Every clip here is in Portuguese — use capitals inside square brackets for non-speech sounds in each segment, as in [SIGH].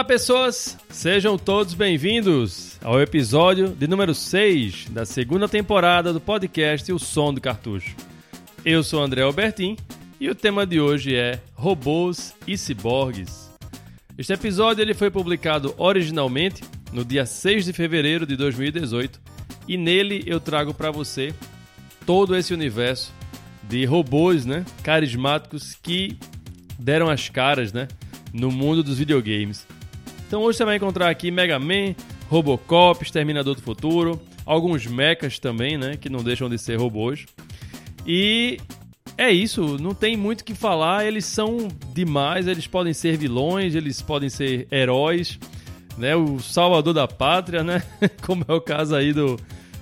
Olá, pessoas! Sejam todos bem-vindos ao episódio de número 6 da segunda temporada do podcast O Som do Cartucho. Eu sou André Albertin e o tema de hoje é Robôs e Ciborgues. Este episódio ele foi publicado originalmente no dia 6 de fevereiro de 2018 e nele eu trago para você todo esse universo de robôs, né, carismáticos que deram as caras, né, no mundo dos videogames. Então hoje você vai encontrar aqui Mega Man, Robocop, Exterminador do Futuro, alguns mechas também, né, que não deixam de ser robôs. E é isso, não tem muito o que falar, eles são demais, eles podem ser vilões, eles podem ser heróis, né, o salvador da pátria, né, [LAUGHS] como é o caso aí do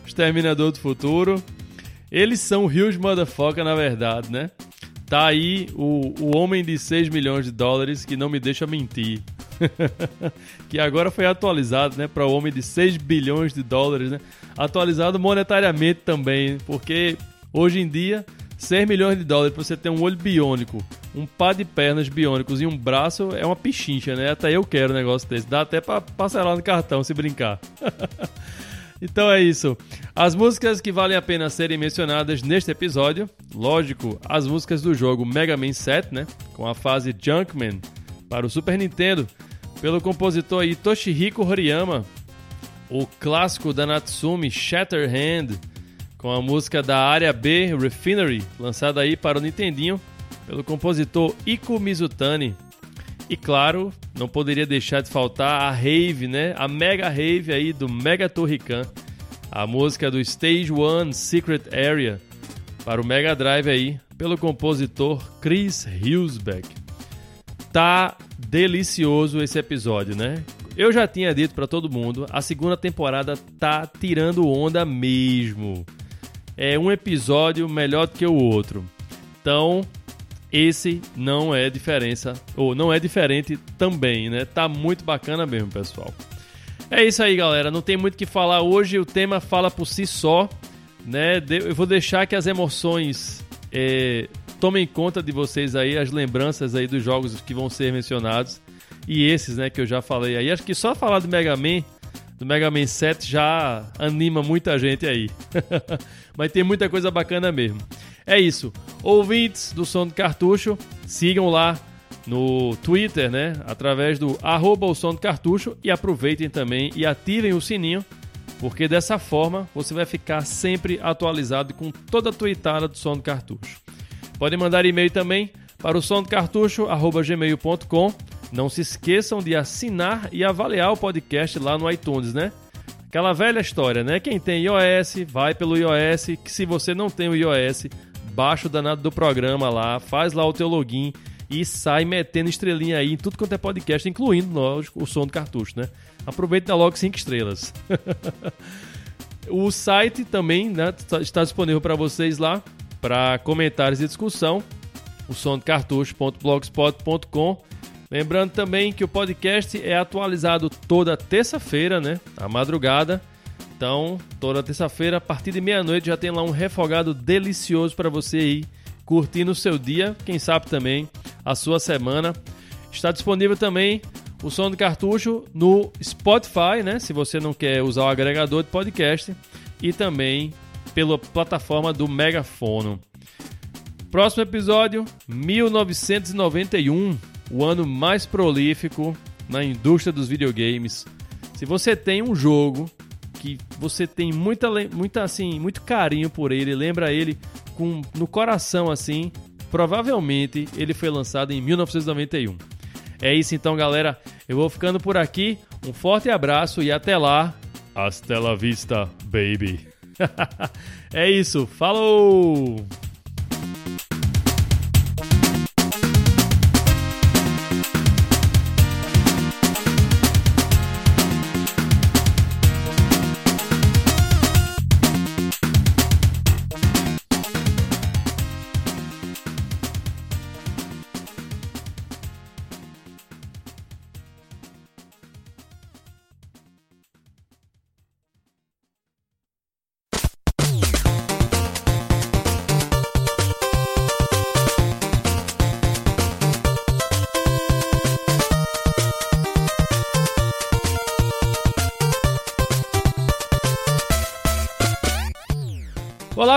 Exterminador do Futuro. Eles são huge motherfucker, na verdade, né? Tá aí o, o homem de 6 milhões de dólares que não me deixa mentir. [LAUGHS] que agora foi atualizado, né, para o homem de 6 bilhões de dólares, né? Atualizado monetariamente também, porque hoje em dia 6 milhões de dólares para você ter um olho biônico, um par de pernas biônicos e um braço é uma pichincha, né? Até eu quero um negócio desse. Dá até para parcelar no cartão se brincar. [LAUGHS] Então é isso. As músicas que valem a pena serem mencionadas neste episódio, lógico, as músicas do jogo Mega Man 7, né, com a fase Junkman para o Super Nintendo, pelo compositor Toshihiko Horiyama, o clássico da Natsumi Shatterhand, com a música da área B Refinery, lançada aí para o Nintendinho, pelo compositor Iko Mizutani. E claro, não poderia deixar de faltar a rave, né? A mega rave aí do Mega Torrican. A música do Stage One Secret Area para o Mega Drive aí, pelo compositor Chris Hillsbeck. Tá delicioso esse episódio, né? Eu já tinha dito para todo mundo, a segunda temporada tá tirando onda mesmo. É um episódio melhor do que o outro. Então, esse não é diferença, ou não é diferente também, né? Tá muito bacana mesmo, pessoal. É isso aí, galera. Não tem muito o que falar hoje. O tema fala por si só, né? Eu vou deixar que as emoções é, tomem conta de vocês aí, as lembranças aí dos jogos que vão ser mencionados e esses, né, que eu já falei aí. Acho que só falar do Mega Man, do Mega Man 7 já anima muita gente aí. [LAUGHS] Mas tem muita coisa bacana mesmo. É isso. Ouvintes do Som do Cartucho, sigam lá no Twitter, né? Através do arroba o som do cartucho e aproveitem também e ativem o sininho, porque dessa forma você vai ficar sempre atualizado com toda a tweetada do som do cartucho. Podem mandar e-mail também para o som do cartucho gmail.com. Não se esqueçam de assinar e avaliar o podcast lá no iTunes, né? Aquela velha história, né? Quem tem iOS, vai pelo iOS, que se você não tem o iOS, baixa o danado do programa lá, faz lá o teu login e sai metendo estrelinha aí em tudo quanto é podcast, incluindo, lógico, o som do cartucho, né? Aproveita logo 5 estrelas. [LAUGHS] o site também né, está disponível para vocês lá, para comentários e discussão, o som cartucho.blogspot.com. Lembrando também que o podcast é atualizado toda terça-feira, né? À madrugada. Então, toda terça-feira, a partir de meia-noite, já tem lá um refogado delicioso para você ir curtindo o seu dia, quem sabe também a sua semana. Está disponível também o som do cartucho no Spotify, né? Se você não quer usar o agregador de podcast, e também pela plataforma do Megafono. Próximo episódio, 1991, o ano mais prolífico na indústria dos videogames. Se você tem um jogo que você tem muita, muita assim, muito carinho por ele, lembra ele com no coração assim, provavelmente ele foi lançado em 1991. É isso então, galera. Eu vou ficando por aqui. Um forte abraço e até lá. Hasta la vista, baby. [LAUGHS] é isso. Falou!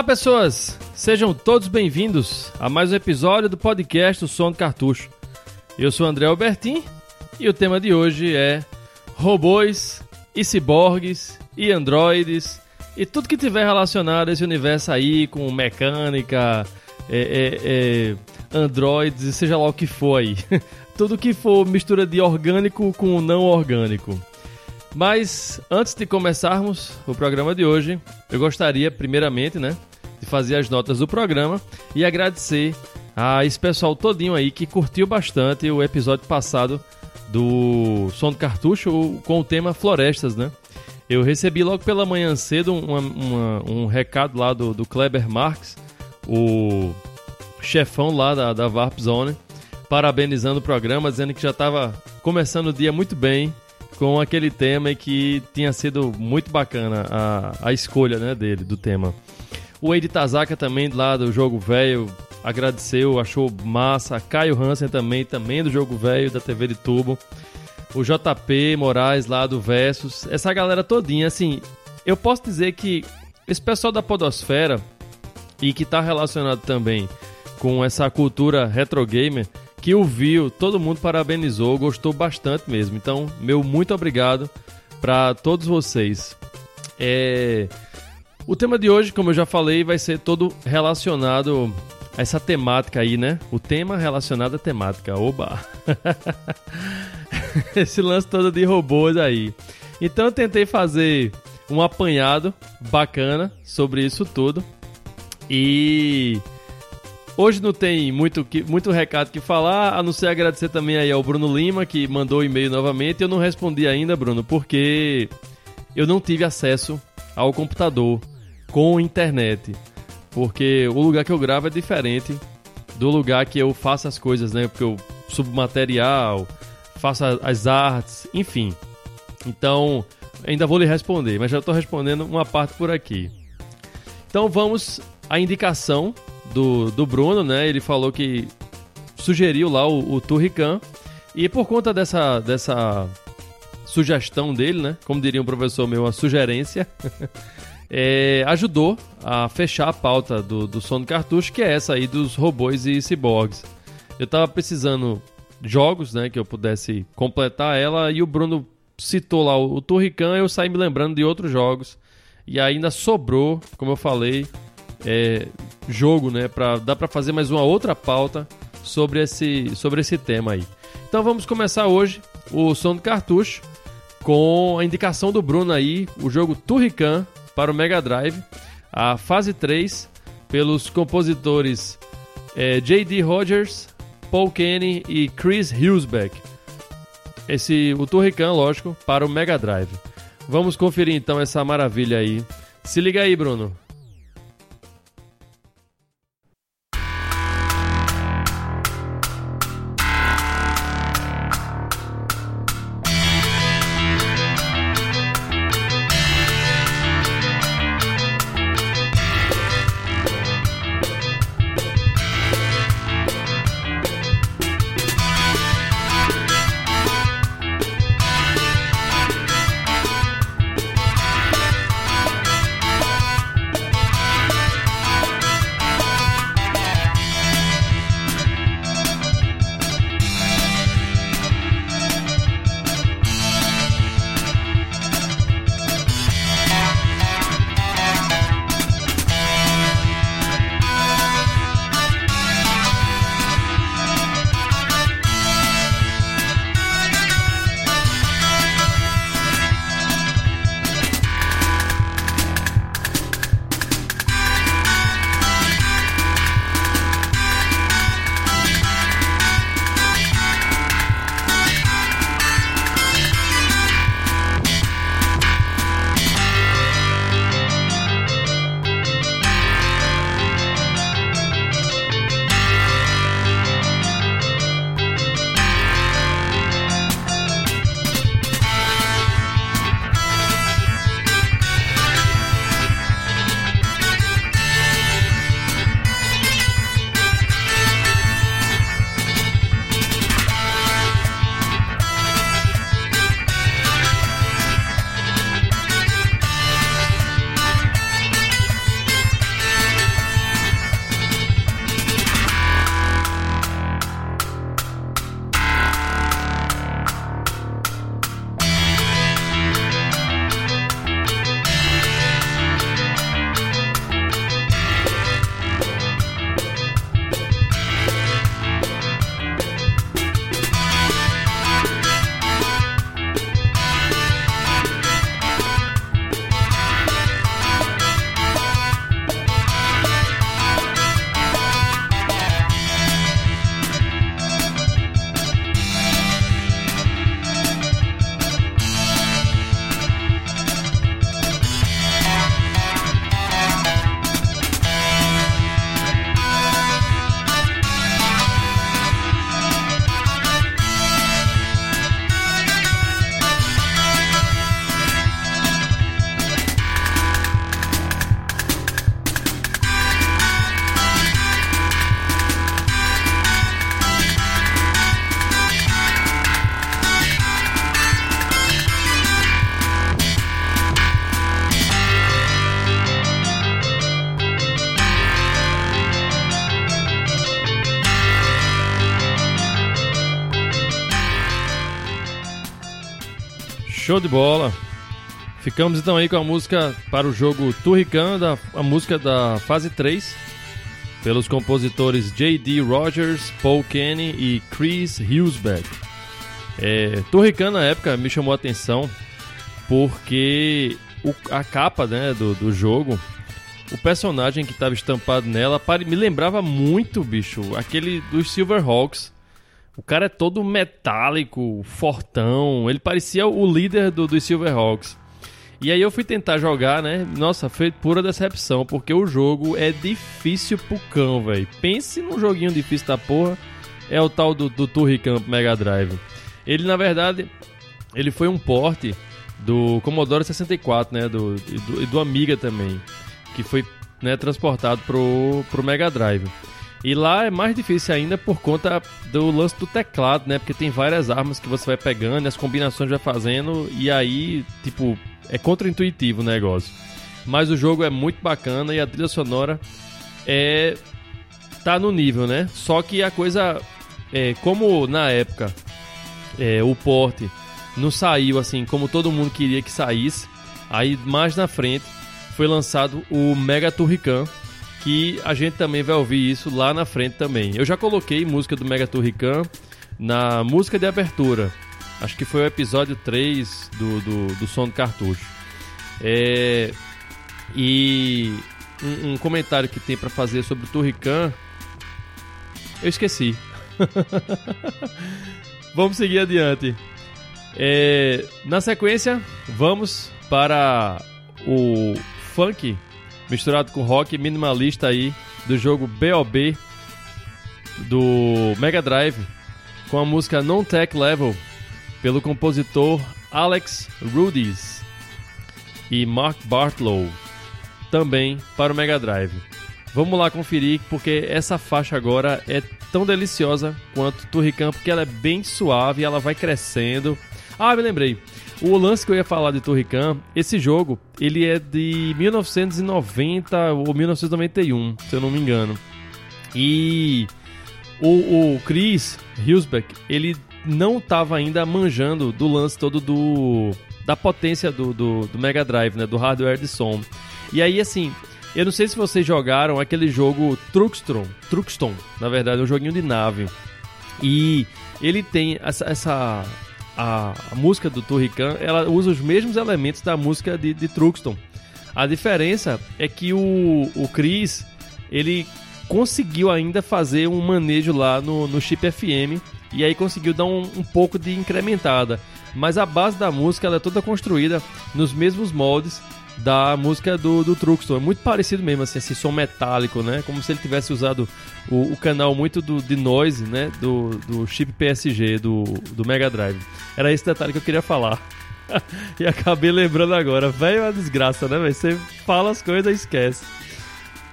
Olá, pessoas! Sejam todos bem-vindos a mais um episódio do podcast O Som do Cartucho. Eu sou André Albertin e o tema de hoje é robôs e ciborgues e androides e tudo que tiver relacionado a esse universo aí com mecânica, é, é, é, androides e seja lá o que for aí. [LAUGHS] tudo que for mistura de orgânico com não orgânico. Mas antes de começarmos o programa de hoje, eu gostaria primeiramente, né, de fazer as notas do programa e agradecer a esse pessoal todinho aí que curtiu bastante o episódio passado do Som do Cartucho com o tema Florestas, né? Eu recebi logo pela manhã cedo uma, uma, um recado lá do, do Kleber Marx, o chefão lá da, da Warp Zone, parabenizando o programa, dizendo que já estava começando o dia muito bem com aquele tema e que tinha sido muito bacana a, a escolha né, dele, do tema. O Eide Tazaka também, lá do Jogo Velho, agradeceu, achou massa. Caio Hansen também, também do Jogo Velho, da TV de Tubo. O JP Moraes lá do Versus. Essa galera todinha, assim, eu posso dizer que esse pessoal da podosfera e que está relacionado também com essa cultura retro gamer, que o viu, todo mundo parabenizou, gostou bastante mesmo. Então, meu muito obrigado para todos vocês. É... O tema de hoje, como eu já falei, vai ser todo relacionado a essa temática aí, né? O tema relacionado à temática. Oba! [LAUGHS] Esse lance todo de robôs aí. Então eu tentei fazer um apanhado bacana sobre isso tudo. E Hoje não tem muito, muito recado que falar, a não ser agradecer também aí ao Bruno Lima, que mandou o e-mail novamente. Eu não respondi ainda, Bruno, porque eu não tive acesso ao computador com internet. Porque o lugar que eu gravo é diferente do lugar que eu faço as coisas, né? Porque eu subo material, faço as artes, enfim. Então, ainda vou lhe responder, mas já estou respondendo uma parte por aqui. Então vamos à indicação do, do Bruno, né? Ele falou que sugeriu lá o, o Turrican. E por conta dessa, dessa sugestão dele, né? Como diria um professor meu, uma sugerência, [LAUGHS] é, ajudou a fechar a pauta do, do som do cartucho, que é essa aí dos robôs e ciborgues. Eu tava precisando jogos, né? Que eu pudesse completar ela, e o Bruno citou lá o, o Turrican, eu saí me lembrando de outros jogos. E ainda sobrou, como eu falei, é, jogo, né? Pra, dá para fazer mais uma outra pauta sobre esse, sobre esse tema aí. Então vamos começar hoje o som do cartucho com a indicação do Bruno aí, o jogo Turrican para o Mega Drive, a fase 3, pelos compositores é, J.D. Rogers, Paul Kenny e Chris Husbeck. Esse, o Turrican, lógico, para o Mega Drive. Vamos conferir então essa maravilha aí. Se liga aí, Bruno. Show de bola. Ficamos então aí com a música para o jogo Turrican, da, a música da fase 3, pelos compositores J.D. Rogers, Paul Kenny e Chris Husbeck. É, Turrican na época me chamou a atenção porque o, a capa né, do, do jogo, o personagem que estava estampado nela me lembrava muito, bicho, aquele dos Silverhawks. O cara é todo metálico, fortão. Ele parecia o líder do, dos Silverhawks. E aí eu fui tentar jogar, né? Nossa, foi pura decepção, porque o jogo é difícil pro cão, velho. Pense num joguinho difícil da porra. É o tal do, do Turrican Mega Drive. Ele, na verdade, ele foi um porte do Commodore 64, né? Do, do, do Amiga também. Que foi né, transportado pro, pro Mega Drive. E lá é mais difícil ainda por conta do lance do teclado, né? Porque tem várias armas que você vai pegando, as combinações vai fazendo, e aí, tipo, é contra-intuitivo o negócio. Mas o jogo é muito bacana e a trilha sonora é tá no nível, né? Só que a coisa é como na época é, o porte não saiu assim como todo mundo queria que saísse. Aí mais na frente foi lançado o Mega Turrican, que a gente também vai ouvir isso lá na frente também. Eu já coloquei música do Mega Turrican na música de abertura. Acho que foi o episódio 3 do, do, do som do cartucho. É, e um, um, comentário que tem para fazer sobre o Turrican, eu esqueci. [LAUGHS] vamos seguir adiante. É, na sequência, vamos para o funk misturado com rock minimalista aí do jogo BOB do Mega Drive com a música Non Tech Level pelo compositor Alex Rudis e Mark Bartlow também para o Mega Drive. Vamos lá conferir porque essa faixa agora é tão deliciosa quanto Turrican porque ela é bem suave, ela vai crescendo. Ah, me lembrei. O lance que eu ia falar de Turrican, esse jogo, ele é de 1990 ou 1991, se eu não me engano. E o, o Chris Husbeck, ele não estava ainda manjando do lance todo do da potência do, do, do, Mega Drive, né, do hardware de som. E aí, assim, eu não sei se vocês jogaram aquele jogo Truxton, Truxton, na verdade, é um joguinho de nave. E ele tem essa, essa a, a música do Turrican, ela usa os mesmos elementos da música de, de Truxton. A diferença é que o, o Chris, ele conseguiu ainda fazer um manejo lá no, no chip FM e aí conseguiu dar um, um pouco de incrementada. Mas a base da música ela é toda construída nos mesmos moldes da música do, do Truxton. É muito parecido mesmo, assim, esse som metálico, né? Como se ele tivesse usado o, o canal muito do, de noise, né? Do, do chip PSG, do, do Mega Drive. Era esse detalhe que eu queria falar. [LAUGHS] e acabei lembrando agora. Velho, é uma desgraça, né? Você fala as coisas e esquece.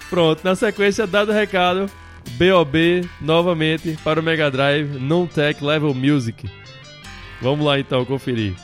Pronto, na sequência, dado o recado, BOB novamente para o Mega Drive Non-Tech Level Music. Vamos lá então conferir.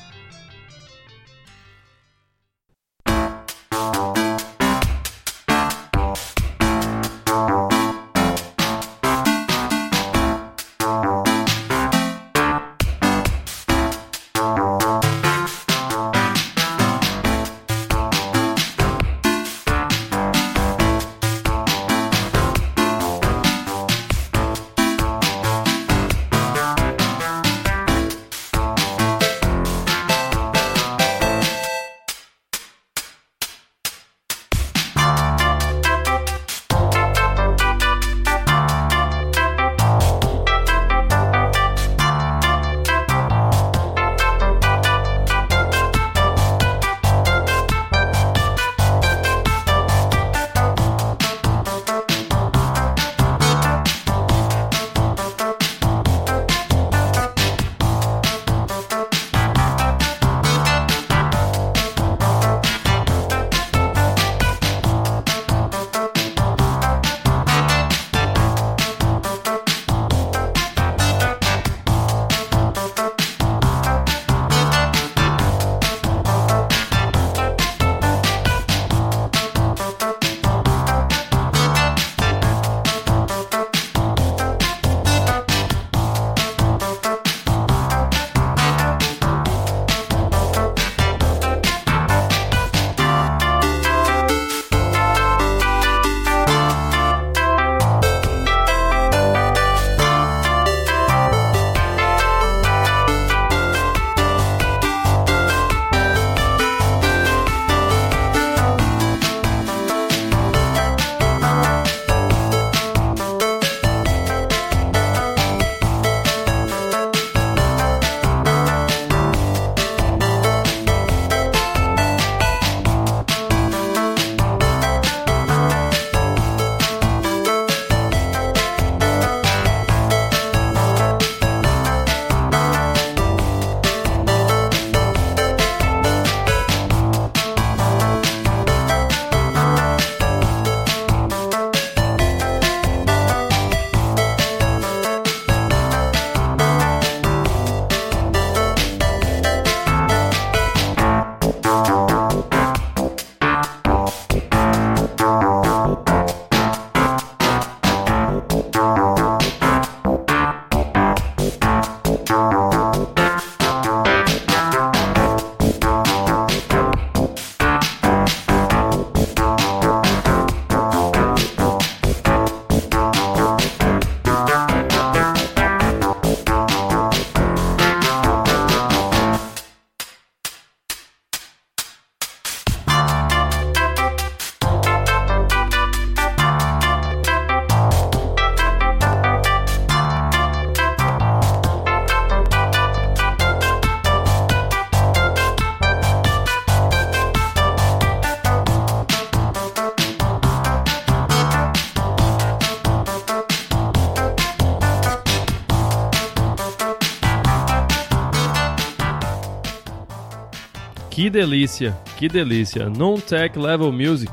Que delícia, que delícia. Non-Tech Level Music.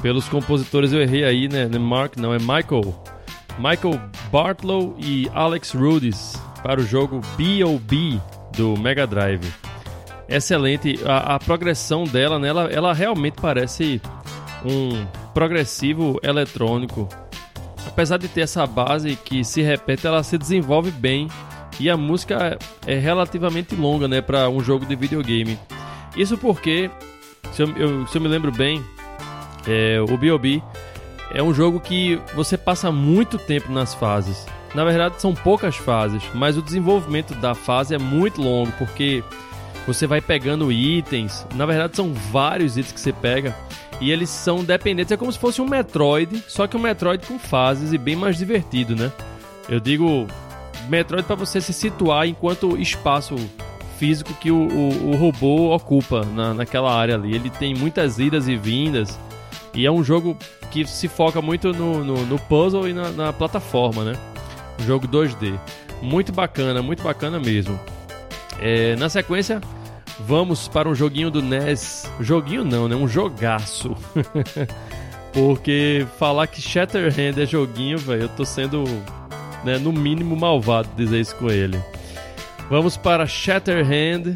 Pelos compositores eu errei aí, né? É Mark, não, é Michael. Michael Bartlow e Alex Rudis para o jogo B.O.B. do Mega Drive. Excelente, a, a progressão dela, né, ela, ela realmente parece um progressivo eletrônico. Apesar de ter essa base que se repete, ela se desenvolve bem e a música é relativamente longa, né, para um jogo de videogame. Isso porque, se eu, eu, se eu me lembro bem, é, o B.O.B. é um jogo que você passa muito tempo nas fases. Na verdade, são poucas fases, mas o desenvolvimento da fase é muito longo, porque você vai pegando itens. Na verdade, são vários itens que você pega. E eles são dependentes. É como se fosse um Metroid, só que um Metroid com fases e bem mais divertido, né? Eu digo Metroid para você se situar enquanto espaço físico que o, o, o robô ocupa na, naquela área ali. Ele tem muitas idas e vindas. E é um jogo que se foca muito no, no, no puzzle e na, na plataforma, né? jogo 2D. Muito bacana, muito bacana mesmo. É, na sequência, vamos para um joguinho do NES. Joguinho não, né? Um jogaço. [LAUGHS] Porque falar que Shatterhand é joguinho, velho, eu tô sendo, né, no mínimo malvado dizer isso com ele. Vamos para Shatterhand,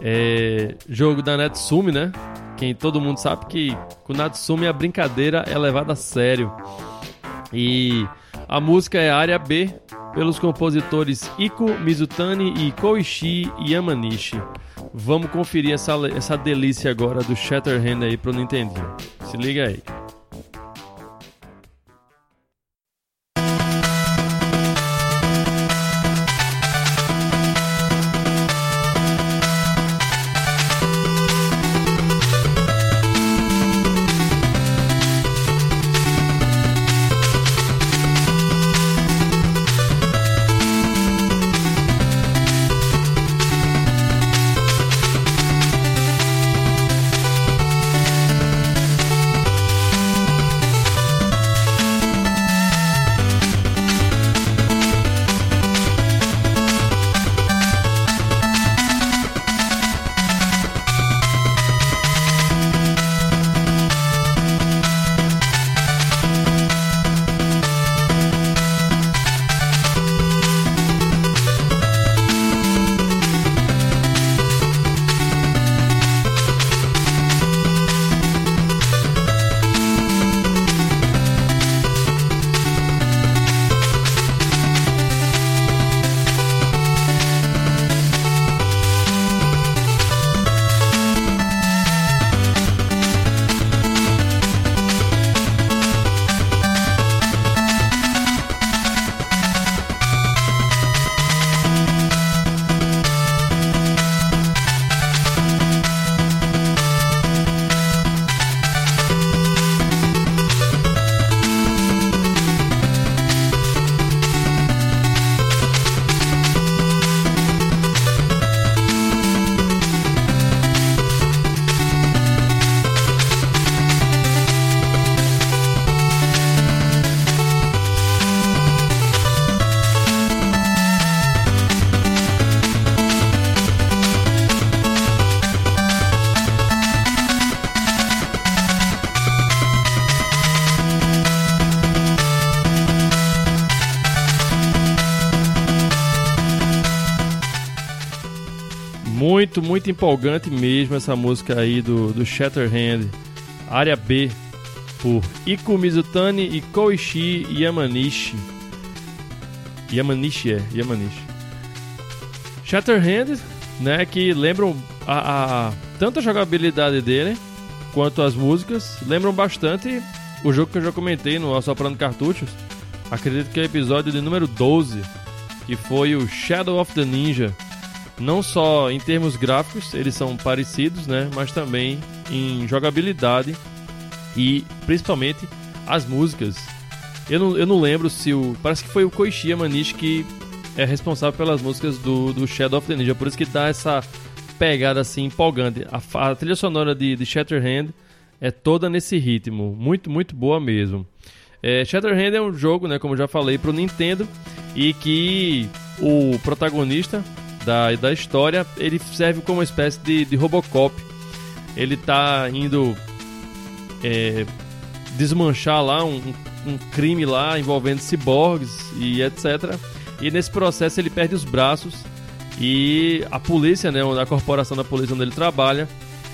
é, jogo da Natsume, né? Quem todo mundo sabe que com Natsume a brincadeira é levada a sério. E a música é Área B, pelos compositores Iko Mizutani e Koichi Yamanishi. Vamos conferir essa, essa delícia agora do Shatterhand aí pro Nintendinho. Se liga aí. Muito, muito empolgante mesmo essa música aí do, do Shatterhand, área B, por Iko Mizutani e Koichi Yamanishi. Yamanishi é, Yamanishi. Shatterhand, né, que lembram a, a, tanto a jogabilidade dele quanto as músicas, lembram bastante o jogo que eu já comentei no Assoprando Cartuchos. Acredito que é o episódio de número 12, que foi o Shadow of the Ninja não só em termos gráficos, eles são parecidos, né? Mas também em jogabilidade e principalmente as músicas. Eu não, eu não lembro se o. Parece que foi o Koichi Yamanishi que é responsável pelas músicas do, do Shadow of the Ninja, por isso que dá essa pegada assim empolgante. A, a trilha sonora de, de Shatterhand é toda nesse ritmo, muito, muito boa mesmo. É, Shatterhand é um jogo, né, como já falei, para o Nintendo e que o protagonista da, da história, ele serve como uma espécie de, de Robocop. Ele tá indo é, desmanchar lá um, um crime lá envolvendo ciborgues e etc. E nesse processo ele perde os braços e a polícia, né, a corporação da polícia onde ele trabalha,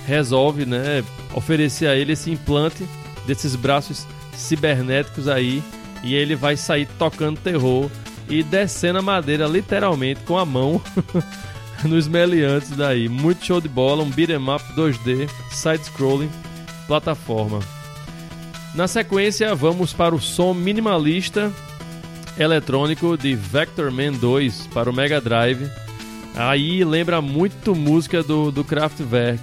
resolve, né, oferecer a ele esse implante desses braços cibernéticos aí e ele vai sair tocando terror e descendo a madeira literalmente com a mão [LAUGHS] nos meliantes daí. Muito show de bola, um beat'em up 2D, side-scrolling, plataforma. Na sequência, vamos para o som minimalista eletrônico de Vector Man 2 para o Mega Drive. Aí lembra muito música do, do Kraftwerk.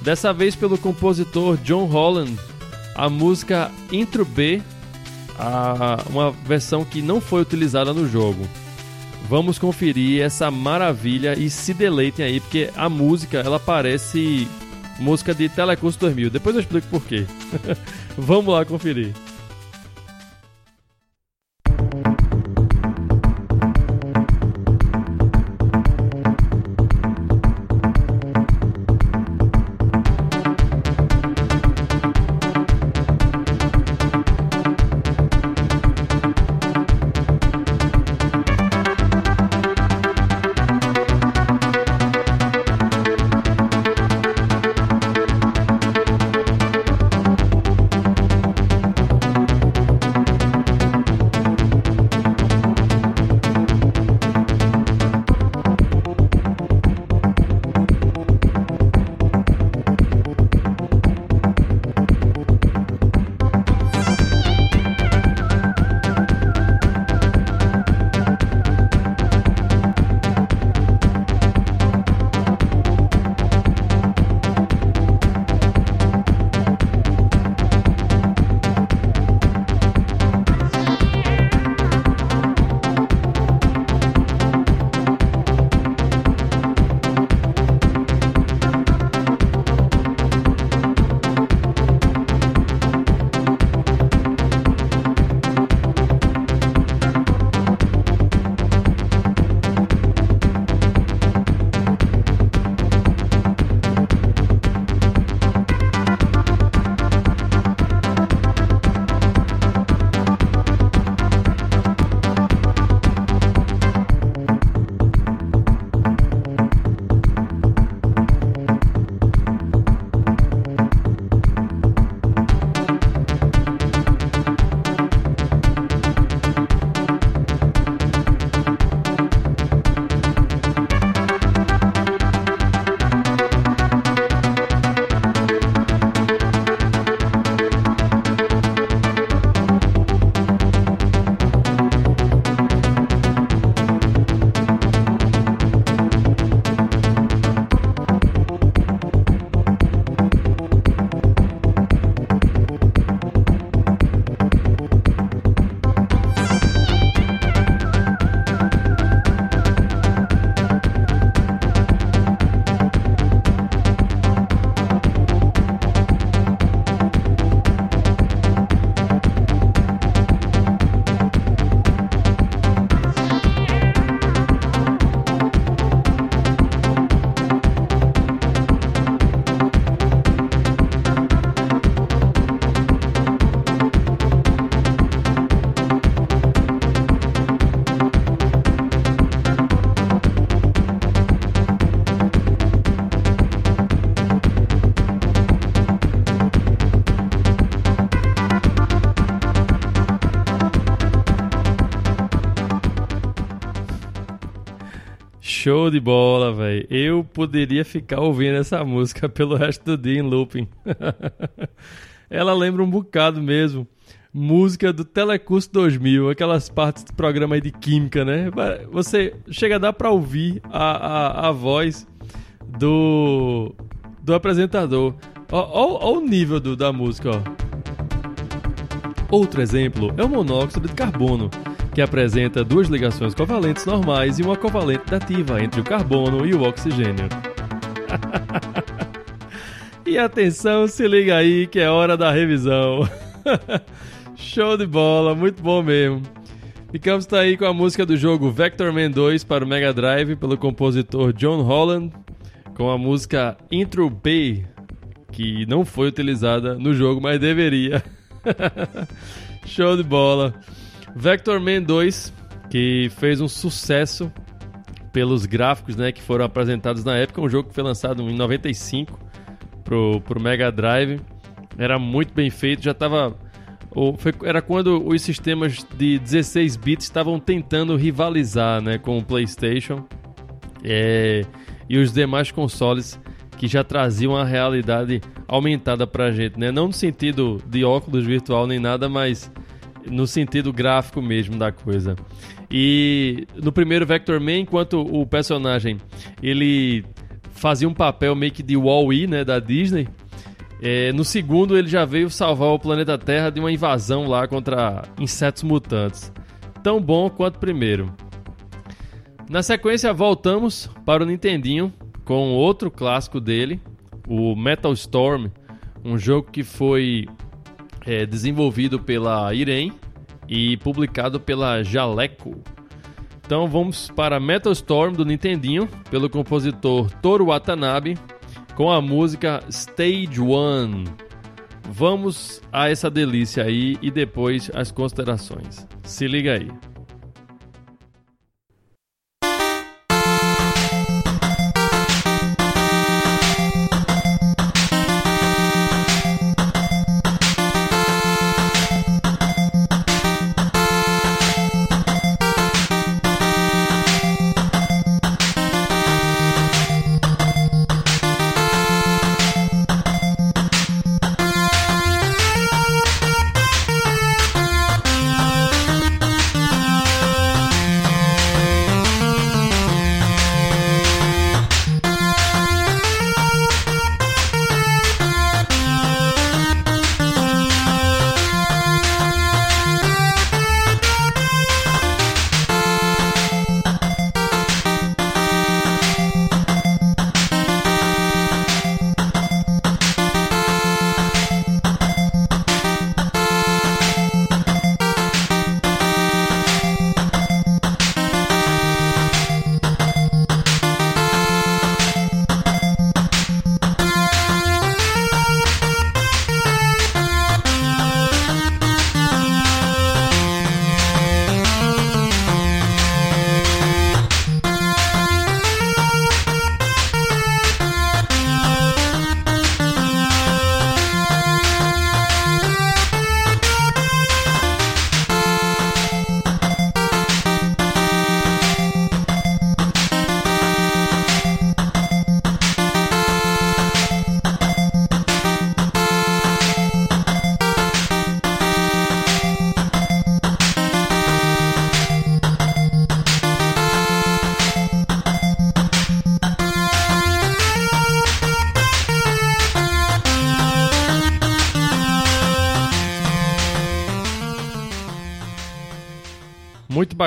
Dessa vez pelo compositor John Holland, a música Intro B a, uma versão que não foi utilizada no jogo. Vamos conferir essa maravilha e se deleitem aí, porque a música ela parece música de Telecurso 2000. Depois eu explico por quê. [LAUGHS] Vamos lá conferir. Show de bola, velho. Eu poderia ficar ouvindo essa música [LAUGHS] pelo resto do dia em looping. [LAUGHS] Ela lembra um bocado mesmo. Música do Telecurso 2000, aquelas partes do programa aí de química, né? Você chega a dar pra ouvir a, a, a voz do, do apresentador. Olha o nível do, da música, ó. Outro exemplo é o monóxido de carbono que apresenta duas ligações covalentes normais e uma covalente dativa entre o carbono e o oxigênio. [LAUGHS] e atenção, se liga aí que é hora da revisão. [LAUGHS] Show de bola, muito bom mesmo. Ficamos tá aí com a música do jogo Vector Man 2 para o Mega Drive pelo compositor John Holland, com a música Intro B, que não foi utilizada no jogo, mas deveria. [LAUGHS] Show de bola. Vector Man 2, que fez um sucesso pelos gráficos né, que foram apresentados na época, um jogo que foi lançado em 95 pro, pro Mega Drive. Era muito bem feito, já estava era quando os sistemas de 16 bits estavam tentando rivalizar né, com o PlayStation é, e os demais consoles que já traziam a realidade aumentada para a gente, né? não no sentido de óculos virtual nem nada, mas no sentido gráfico mesmo da coisa. E no primeiro Vector Man, enquanto o personagem ele fazia um papel meio que de Wall-E, né, da Disney, é, no segundo ele já veio salvar o planeta Terra de uma invasão lá contra insetos mutantes. Tão bom quanto o primeiro. Na sequência voltamos para o Nintendinho com outro clássico dele, o Metal Storm, um jogo que foi é, desenvolvido pela Irem e publicado pela Jaleco. Então vamos para Metal Storm do Nintendinho, pelo compositor Toru Watanabe, com a música Stage One. Vamos a essa delícia aí e depois as considerações. Se liga aí.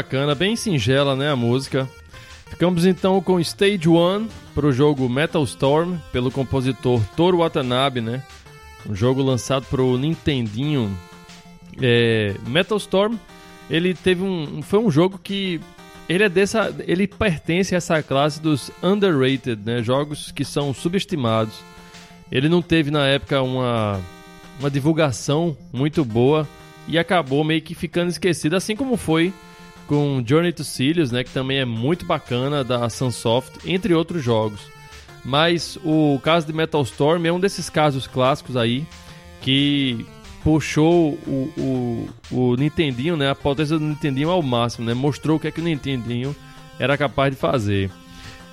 Bacana, bem singela, né, a música. Ficamos então com Stage 1 para o jogo Metal Storm, pelo compositor Toru Watanabe, né? Um jogo lançado para o Nintendinho. É, Metal Storm, ele teve um, foi um jogo que ele é dessa, ele pertence a essa classe dos underrated, né? Jogos que são subestimados. Ele não teve na época uma uma divulgação muito boa e acabou meio que ficando esquecido, assim como foi com Journey to Sirius, né, que também é muito bacana da Sunsoft, entre outros jogos. Mas o caso de Metal Storm é um desses casos clássicos aí que puxou o, o, o Nintendinho, né, a potência do Nintendinho ao máximo, né, mostrou o que é que o Nintendinho era capaz de fazer.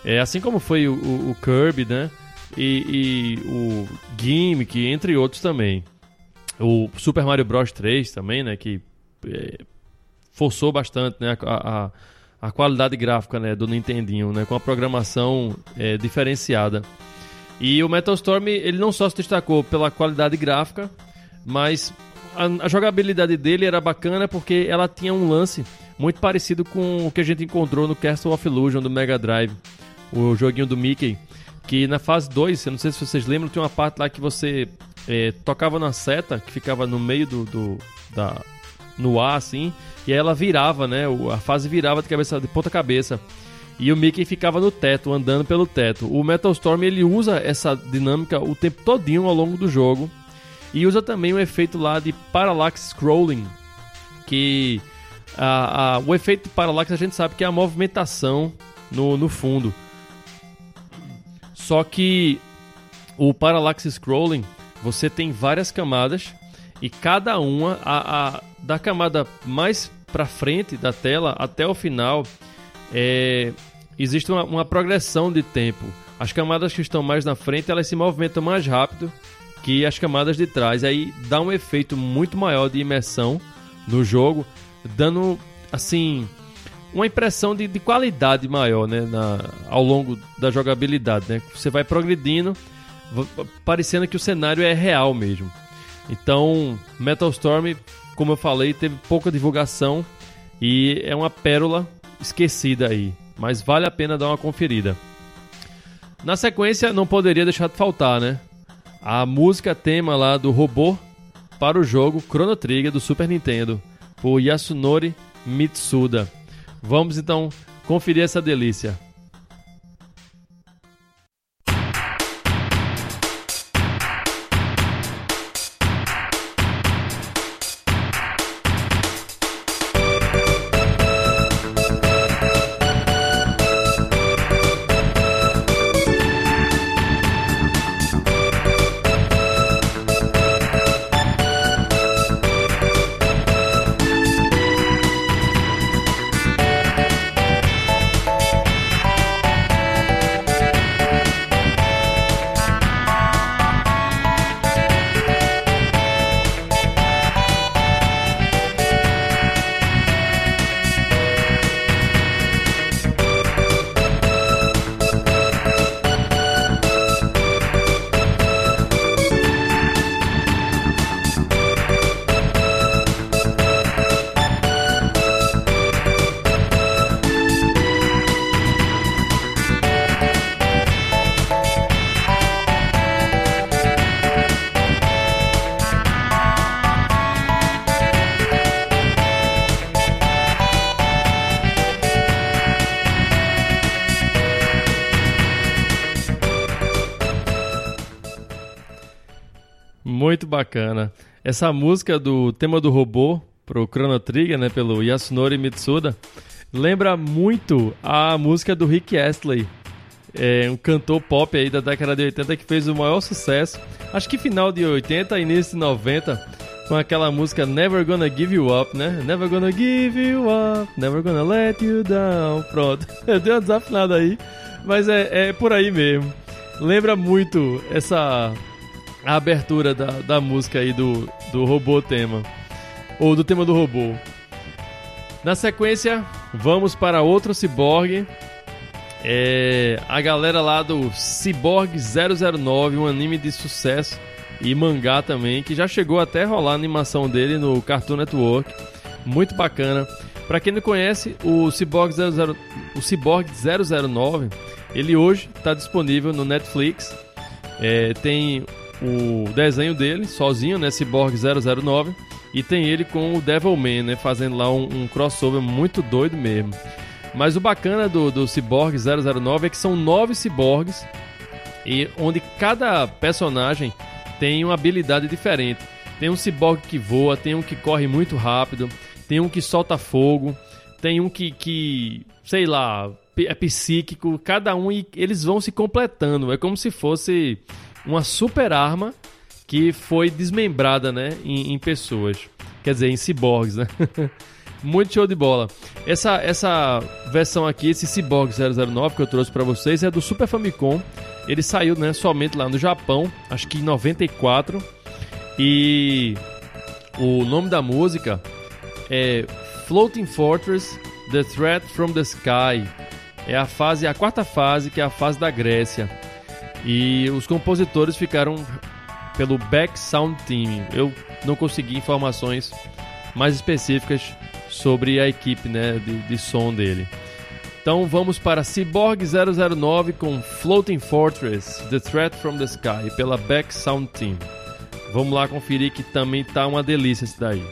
É, assim como foi o, o, o Kirby, né, e, e, o Gimmick, entre outros também. O Super Mario Bros 3 também, né, que é, forçou bastante né, a, a, a, qualidade gráfica né, do Nintendinho, né, com a programação é, diferenciada. E o Metal Storm ele não só se destacou pela qualidade gráfica, mas a, a, jogabilidade dele era bacana porque ela tinha um lance muito parecido com o que a gente encontrou no Castle of Illusion do Mega Drive, o joguinho do Mickey, que na fase 2, eu não sei se vocês lembram, tinha uma parte lá que você é, tocava na seta que ficava no meio do, do da, no ar, assim, e ela virava, né? A fase virava de cabeça de ponta cabeça. E o Mickey ficava no teto, andando pelo teto. O Metal Storm ele usa essa dinâmica o tempo todinho ao longo do jogo. E usa também o efeito lá de Parallax Scrolling, que a, a, o efeito de Parallax a gente sabe que é a movimentação no, no fundo. Só que o Parallax Scrolling, você tem várias camadas e cada uma, a, a da camada mais para frente da tela até o final, é, existe uma, uma, progressão de tempo. As camadas que estão mais na frente, elas se movimentam mais rápido que as camadas de trás. Aí dá um efeito muito maior de imersão no jogo, dando assim uma impressão de, de qualidade maior né, na, ao longo da jogabilidade. Né? Você vai progredindo, parecendo que o cenário é real mesmo. Então, Metal Storm, como eu falei, teve pouca divulgação e é uma pérola esquecida aí, mas vale a pena dar uma conferida. Na sequência, não poderia deixar de faltar, né? A música tema lá do robô para o jogo Chrono Trigger do Super Nintendo, por Yasunori Mitsuda. Vamos então conferir essa delícia. Bacana. Essa música do tema do robô pro Chrono Trigger, né, pelo Yasunori Mitsuda, lembra muito a música do Rick Astley, é um cantor pop aí da década de 80 que fez o maior sucesso, acho que final de 80 início de 90, com aquela música Never Gonna Give You Up, né? Never Gonna Give You Up, Never Gonna Let You Down. Pronto, [LAUGHS] eu dei uma desafinada aí, mas é, é por aí mesmo. Lembra muito essa a abertura da, da música aí do, do robô tema. Ou do tema do robô. Na sequência, vamos para outro ciborgue. É a galera lá do Cyborg 009, um anime de sucesso e mangá também, que já chegou até rolar a animação dele no Cartoon Network. Muito bacana. Para quem não conhece, o Cyborg, 00, o Cyborg 009, ele hoje está disponível no Netflix. É, tem o desenho dele, sozinho, né? Cyborg 009. E tem ele com o Devilman, né? Fazendo lá um, um crossover muito doido mesmo. Mas o bacana do, do Cyborg 009 é que são nove ciborgues e onde cada personagem tem uma habilidade diferente. Tem um ciborgue que voa, tem um que corre muito rápido, tem um que solta fogo, tem um que, que sei lá, é psíquico. Cada um e eles vão se completando. É como se fosse uma super arma que foi desmembrada, né, em, em pessoas. Quer dizer, em ciborgues, né? [LAUGHS] Muito show de bola. Essa, essa versão aqui, esse Cyborg 009 que eu trouxe para vocês é do Super Famicom. Ele saiu, né, somente lá no Japão, acho que em 94. E o nome da música é Floating Fortress: The Threat from the Sky. É a fase, a quarta fase, que é a fase da Grécia. E os compositores ficaram pelo Back Sound Team. Eu não consegui informações mais específicas sobre a equipe né, de, de som dele. Então vamos para Cyborg 009 com Floating Fortress, The Threat from the Sky, pela Back Sound Team. Vamos lá conferir que também tá uma delícia esse daí.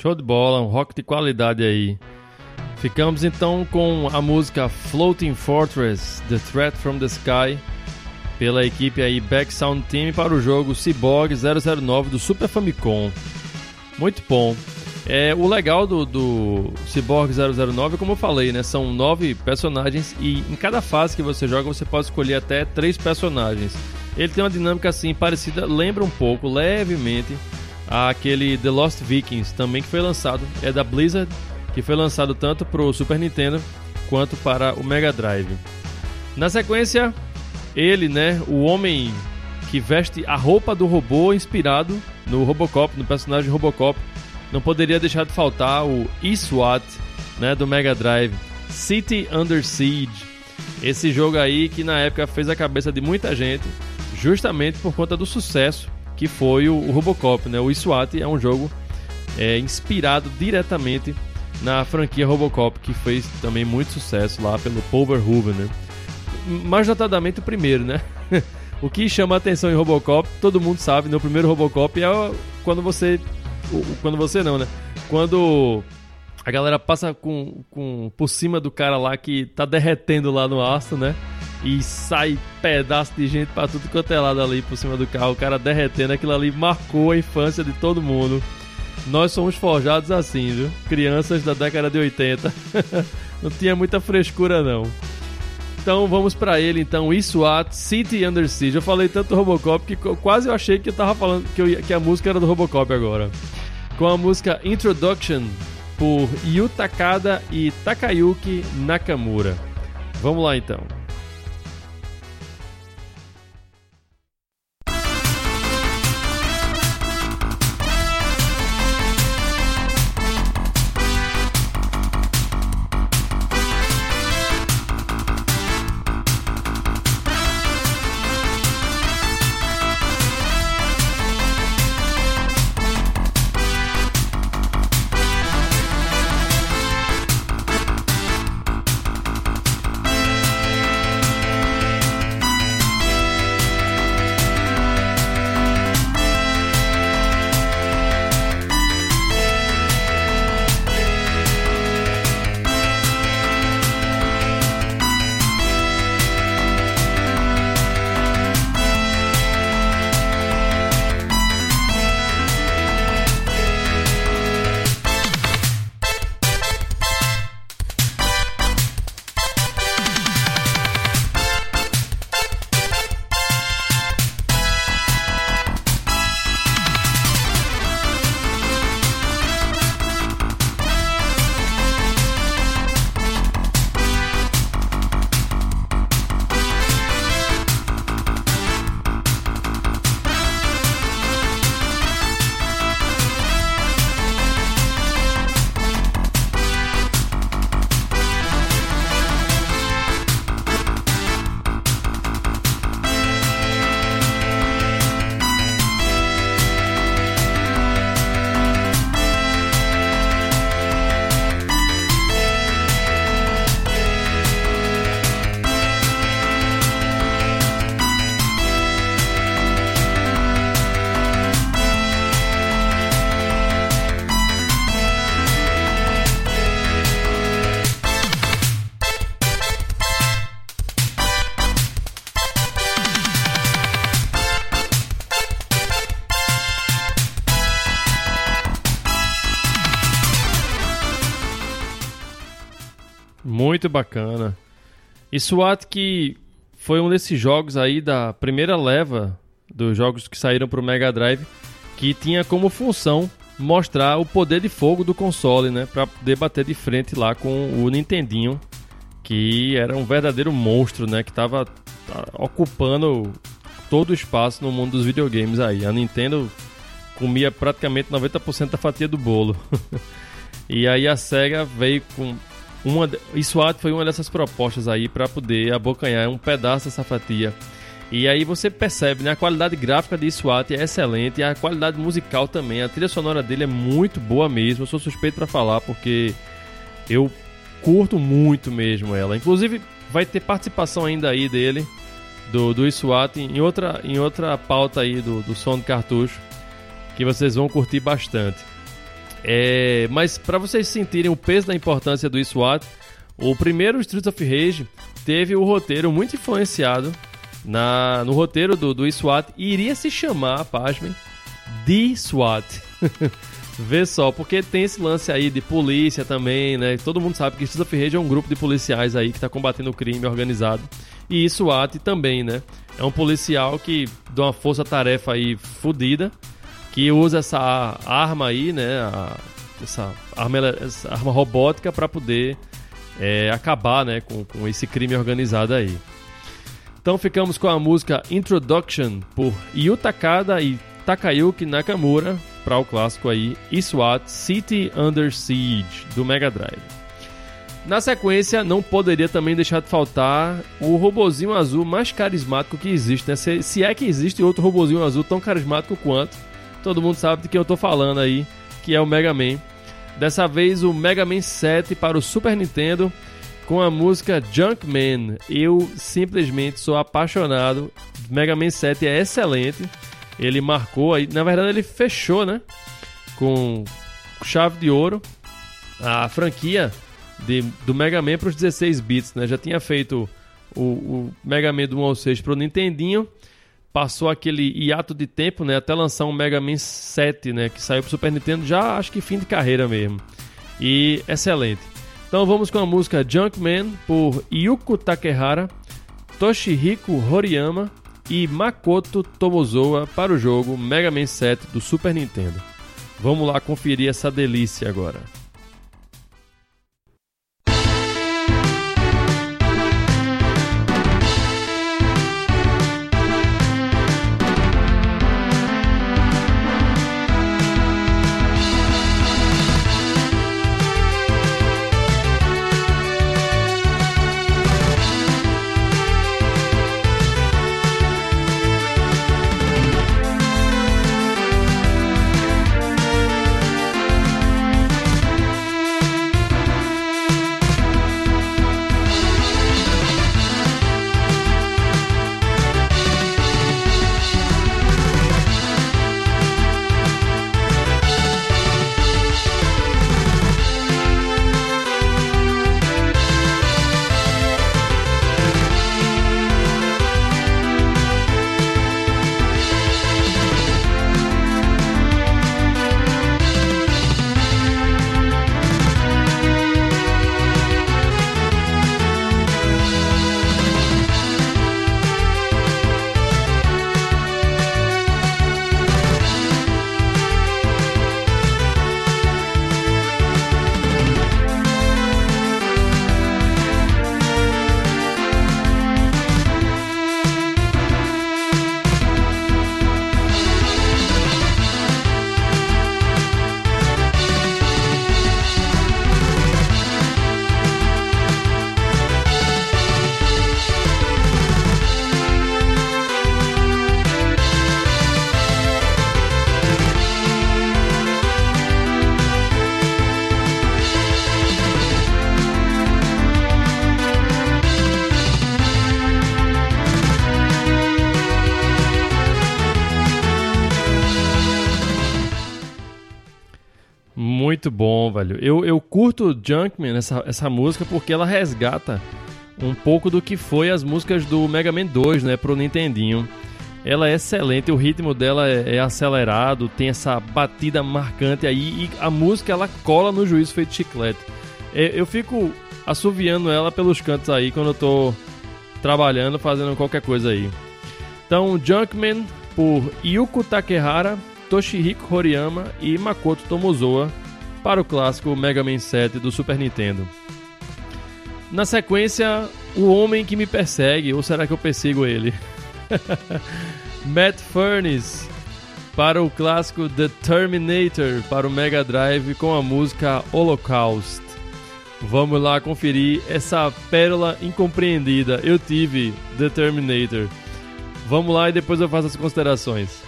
Show de bola, um rock de qualidade aí. Ficamos então com a música Floating Fortress, The Threat from the Sky, pela equipe aí Back Sound Team para o jogo Cyborg 009 do Super Famicom. Muito bom. É, o legal do, do Cyborg 009, como eu falei, né, são nove personagens e em cada fase que você joga você pode escolher até três personagens. Ele tem uma dinâmica assim parecida, lembra um pouco, levemente, aquele The Lost Vikings, também que foi lançado, é da Blizzard, que foi lançado tanto para o Super Nintendo quanto para o Mega Drive. Na sequência, ele, né, o homem que veste a roupa do robô inspirado no Robocop, no personagem Robocop, não poderia deixar de faltar o E-SWAT, né, do Mega Drive, City Under Siege. Esse jogo aí que na época fez a cabeça de muita gente, justamente por conta do sucesso que foi o, o Robocop, né? O SWAT é um jogo é, inspirado diretamente na franquia Robocop, que fez também muito sucesso lá pelo Paul Verhoeven, né? Mais notadamente o primeiro, né? [LAUGHS] o que chama a atenção em Robocop, todo mundo sabe, no né? primeiro Robocop é quando você quando você não, né? Quando a galera passa com, com por cima do cara lá que tá derretendo lá no aço, né? E sai pedaço de gente pra tudo quanto é lado ali por cima do carro, o cara derretendo, aquilo ali marcou a infância de todo mundo. Nós somos forjados assim, viu? Crianças da década de 80. [LAUGHS] não tinha muita frescura não. Então vamos para ele então, SWAT City Under Siege. Eu falei tanto Robocop que quase eu achei que eu tava falando que, eu, que a música era do Robocop agora. Com a música Introduction por Yu Takada e Takayuki Nakamura. Vamos lá então. Muito bacana. E SWAT que foi um desses jogos aí da primeira leva dos jogos que saíram para o Mega Drive que tinha como função mostrar o poder de fogo do console, né, para poder bater de frente lá com o Nintendinho, que era um verdadeiro monstro, né, que estava tá, ocupando todo o espaço no mundo dos videogames aí. A Nintendo comia praticamente 90% da fatia do bolo. [LAUGHS] e aí a Sega veio com uma, isso foi uma dessas propostas aí para poder abocanhar um pedaço dessa fatia. E aí você percebe, né? A qualidade gráfica de SWAT é excelente a qualidade musical também. A trilha sonora dele é muito boa mesmo. Eu sou suspeito para falar porque eu curto muito mesmo ela. Inclusive vai ter participação ainda aí dele do, do SWAT em outra, em outra pauta aí do, do som do cartucho que vocês vão curtir bastante. É, mas para vocês sentirem o peso da importância do SWAT, o primeiro Streets of Rage teve o roteiro muito influenciado na, no roteiro do, do SWAT e iria se chamar, pasmem, The SWAT. [LAUGHS] Vê só, porque tem esse lance aí de polícia também, né? Todo mundo sabe que Streets of Rage é um grupo de policiais aí que está combatendo o crime organizado. E SWAT também, né? É um policial que dá uma força-tarefa aí fodida, que usa essa arma aí, né? A, essa, arma, essa arma robótica para poder é, acabar, né? Com, com esse crime organizado aí. Então ficamos com a música Introduction por Yu Takada e Takayuki Nakamura para o clássico aí SWAT City Under Siege do Mega Drive. Na sequência, não poderia também deixar de faltar o robozinho azul mais carismático que existe, né? Se, se é que existe outro robozinho azul tão carismático quanto, todo mundo sabe de quem eu tô falando aí, que é o Mega Man. Dessa vez o Mega Man 7 para o Super Nintendo com a música Junkman. Eu simplesmente sou apaixonado. Mega Man 7 é excelente. Ele marcou aí, na verdade ele fechou, né? Com chave de ouro a franquia de, do Mega Man para os 16 bits, né? Já tinha feito o, o Mega Man do 1 ao 6 para o Nintendinho. Passou aquele hiato de tempo, né? Até lançar um Mega Man 7, né? Que saiu para o Super Nintendo já acho que fim de carreira mesmo. E excelente. Então vamos com a música Junkman por Yuko Takehara, Toshihiko Horiyama e Makoto Tomozoa para o jogo Mega Man 7 do Super Nintendo. Vamos lá conferir essa delícia agora. Muito bom, velho. Eu, eu curto Junkman, essa, essa música, porque ela resgata um pouco do que foi as músicas do Mega Man 2, né, pro Nintendinho. Ela é excelente, o ritmo dela é, é acelerado, tem essa batida marcante aí e a música ela cola no juízo feito chiclete. É, eu fico assoviando ela pelos cantos aí quando eu tô trabalhando, fazendo qualquer coisa aí. Então, Junkman por Yuko Takehara, Toshihiko Horiyama e Makoto Tomozoa para o clássico Mega Man 7 do Super Nintendo. Na sequência, O Homem que Me Persegue, ou será que eu persigo ele? [LAUGHS] Matt Furnace para o clássico The Terminator para o Mega Drive com a música Holocaust. Vamos lá conferir essa pérola incompreendida. Eu tive The Terminator. Vamos lá e depois eu faço as considerações.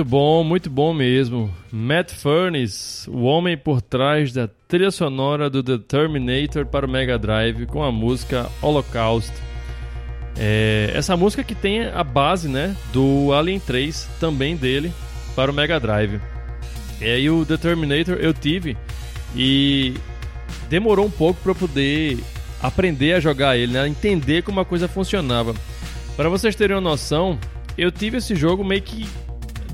Muito bom, muito bom mesmo. Matt Furniss, o homem por trás da trilha sonora do The Terminator para o Mega Drive com a música Holocaust. É, essa música que tem a base né, do Alien 3, também dele, para o Mega Drive. É, e o The Terminator eu tive e demorou um pouco para poder aprender a jogar ele, né, entender como a coisa funcionava. Para vocês terem uma noção, eu tive esse jogo meio que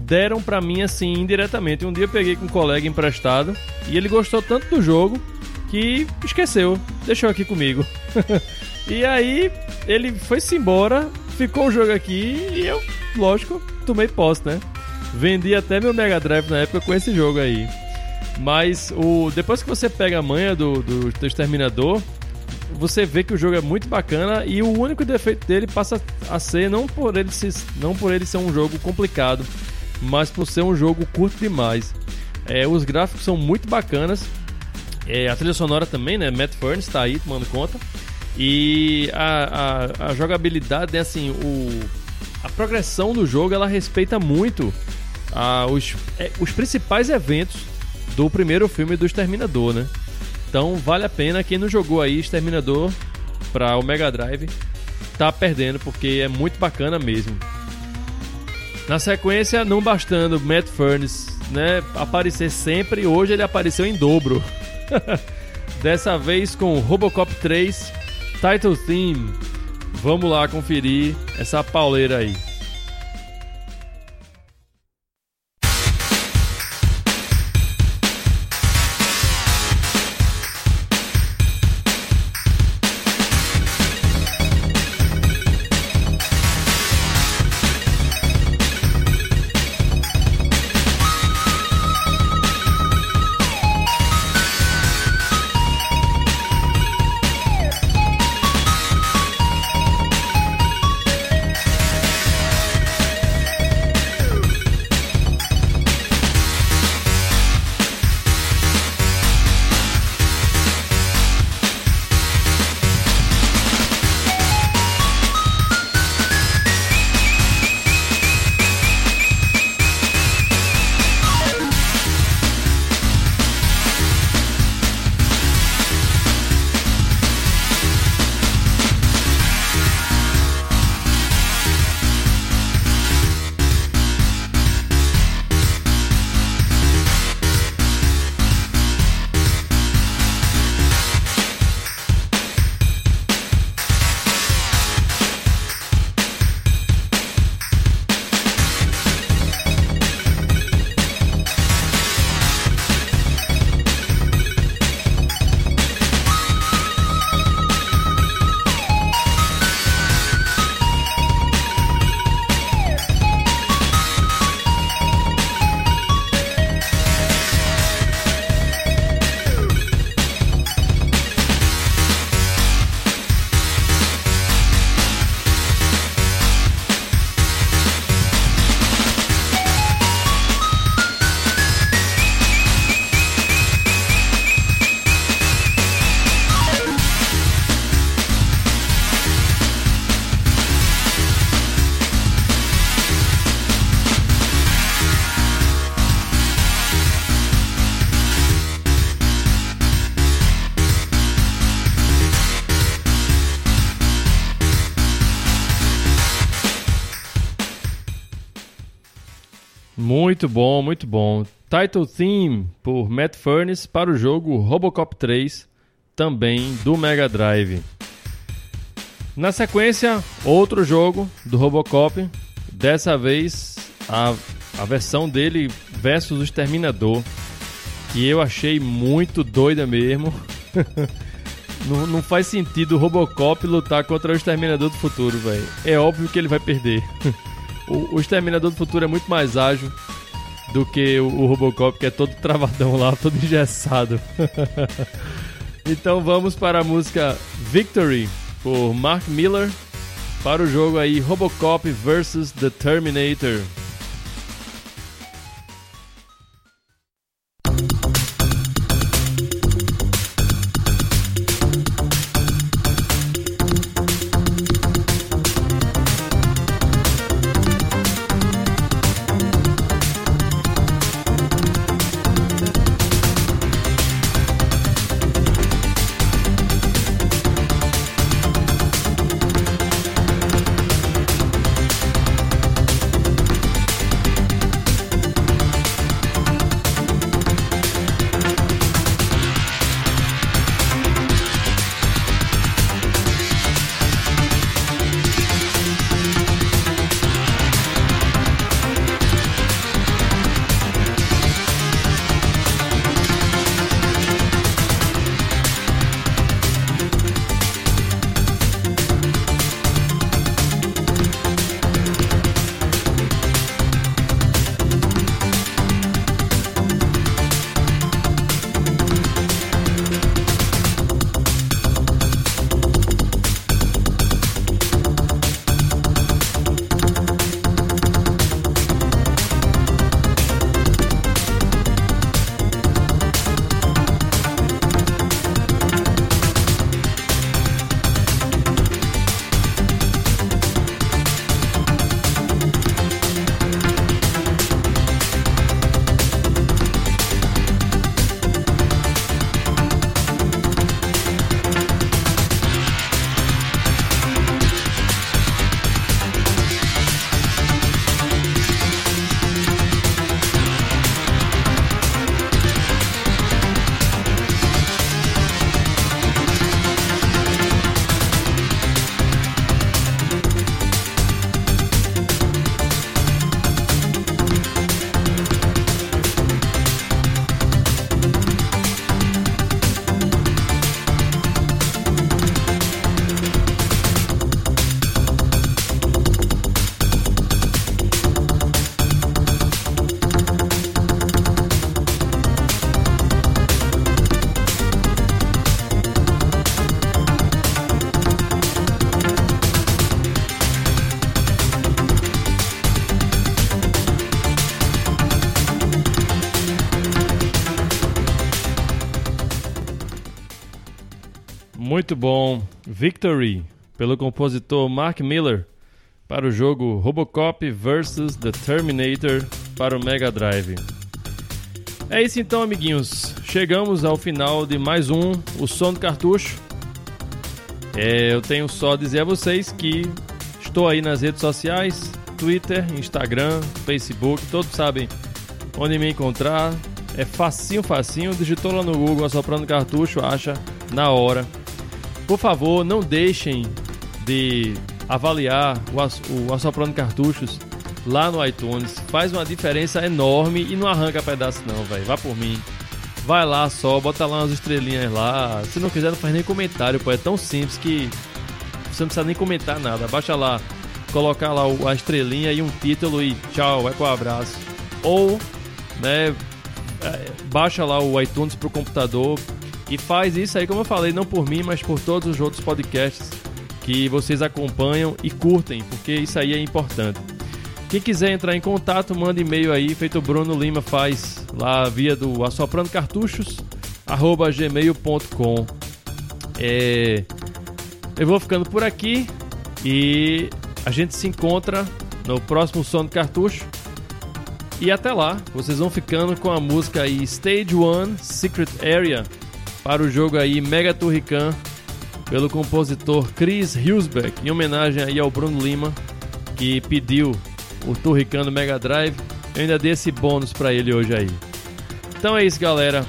deram para mim assim indiretamente. Um dia eu peguei com um colega emprestado e ele gostou tanto do jogo que esqueceu, deixou aqui comigo. [LAUGHS] e aí ele foi-se embora, ficou o jogo aqui e eu, lógico, tomei posse, né? Vendi até meu Mega Drive na época com esse jogo aí. Mas o depois que você pega a manha do, do, do Exterminador, você vê que o jogo é muito bacana e o único defeito dele passa a ser não por ele, se, não por ele ser um jogo complicado, mas por ser um jogo curto demais. É, os gráficos são muito bacanas. É, a trilha sonora também, né? Matt Furnes está aí tomando conta. E a, a, a jogabilidade, é assim, o, a progressão do jogo ela respeita muito a, os, é, os principais eventos do primeiro filme do Exterminador, né? Então vale a pena quem não jogou aí Exterminador para o Mega Drive tá perdendo porque é muito bacana mesmo. Na sequência, não bastando Matt Furnace né, aparecer sempre, hoje ele apareceu em dobro. [LAUGHS] Dessa vez com Robocop 3 Title Theme. Vamos lá conferir essa pauleira aí. Muito bom, muito bom. Title Theme por Matt Furnace para o jogo Robocop 3, também do Mega Drive. Na sequência, outro jogo do Robocop, dessa vez a, a versão dele versus o Exterminador, que eu achei muito doida mesmo. [LAUGHS] não, não faz sentido o Robocop lutar contra o Exterminador do Futuro, velho. É óbvio que ele vai perder. [LAUGHS] o, o Exterminador do Futuro é muito mais ágil, do que o, o Robocop, que é todo travadão lá, todo engessado. [LAUGHS] então vamos para a música Victory, por Mark Miller, para o jogo aí Robocop vs The Terminator. Muito bom. Victory, pelo compositor Mark Miller, para o jogo Robocop vs. The Terminator para o Mega Drive. É isso então, amiguinhos. Chegamos ao final de mais um O Som do Cartucho. É, eu tenho só a dizer a vocês que estou aí nas redes sociais, Twitter, Instagram, Facebook, todos sabem onde me encontrar. É facinho, facinho. Digitou lá no Google Assoprando Cartucho, acha na hora. Por favor, não deixem de avaliar o, o Assoprando Cartuchos lá no iTunes. Faz uma diferença enorme e não arranca pedaço não, velho. Vá por mim. Vai lá só, bota lá umas estrelinhas lá. Se não quiser, não faz nem comentário, pô. É tão simples que você não precisa nem comentar nada. Baixa lá, colocar lá a estrelinha e um título e tchau, vai com o abraço. Ou, né, é, baixa lá o iTunes pro computador e faz isso aí, como eu falei, não por mim, mas por todos os outros podcasts que vocês acompanham e curtem, porque isso aí é importante. Quem quiser entrar em contato, manda e-mail aí, feito o Bruno Lima faz lá via do assoprando cartuchos arroba gmail.com. É, eu vou ficando por aqui e a gente se encontra no próximo som do cartucho. E até lá, vocês vão ficando com a música aí Stage 1 Secret Area para o jogo aí Mega Turrican pelo compositor Chris Husbeck, em homenagem aí ao Bruno Lima, que pediu o Turricano Mega Drive. Eu ainda dei esse bônus para ele hoje aí. Então é isso, galera.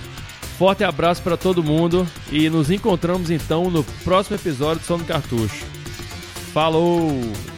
Forte abraço para todo mundo e nos encontramos então no próximo episódio do Som do Cartucho. Falou!